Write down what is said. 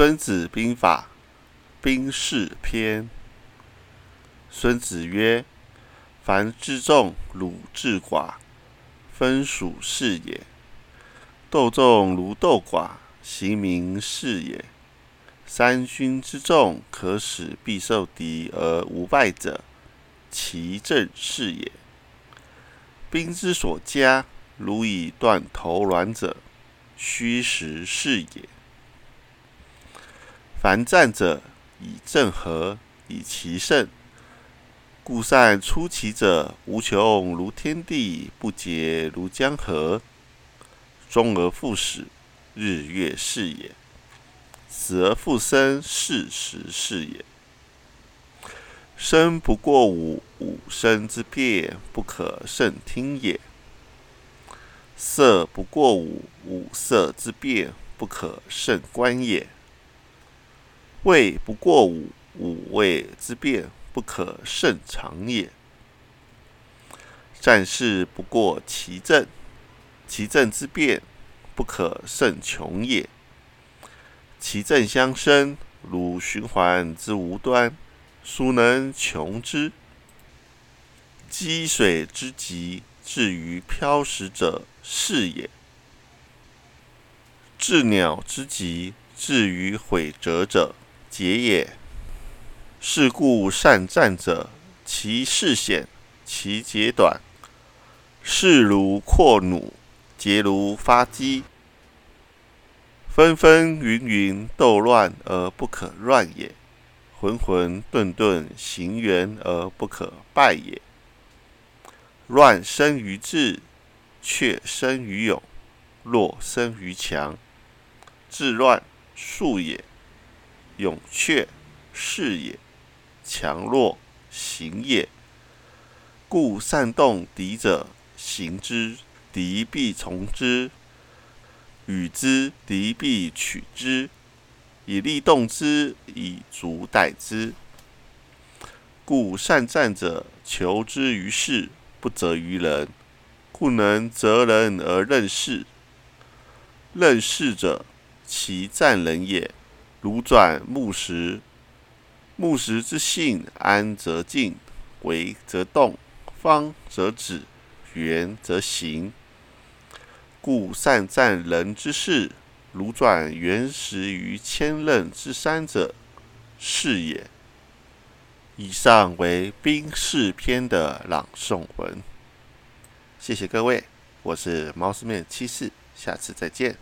孙子兵法·兵事篇。孙子曰：“凡之众，鲁智寡，分属是也。斗众如斗寡，其民是也。三军之众，可使必受敌而无败者，其政是也。兵之所加，如以断头卵者，虚实是也。凡战者，以正合，以奇胜。”故善出奇者，无穷如天地，不竭如江河。终而复始，日月是也；死而复生，是时是也。生不过五，五生之变，不可胜听也；色不过五，五色之变，不可胜观也；味不过五，五味之变。不可胜长也。战事不过其政，其政之变，不可胜穷也。其政相生，如循环之无端，孰能穷之？积水之急，至于漂石者，是也；治鸟之急，至于毁折者，节也。是故善战者，其势险，其节短。势如阔弩，节如发机。纷纷云云，斗乱而不可乱也；浑浑沌沌，行圆而不可败也。乱生于智，却生于勇，弱生于强。智乱术也，勇却是也。强弱行也，故善动敌者，行之，敌必从之；与之，敌必取之。以利动之，以足待之。故善战者，求之于事，不责于人，故能择人而任事。任事者，其战人也。如转木石。木石之性，安则静，危则动，方则止，圆则行。故善战人之事，如转圆石于千仞之山者，是也。以上为兵士篇的朗诵文。谢谢各位，我是毛斯面七四，下次再见。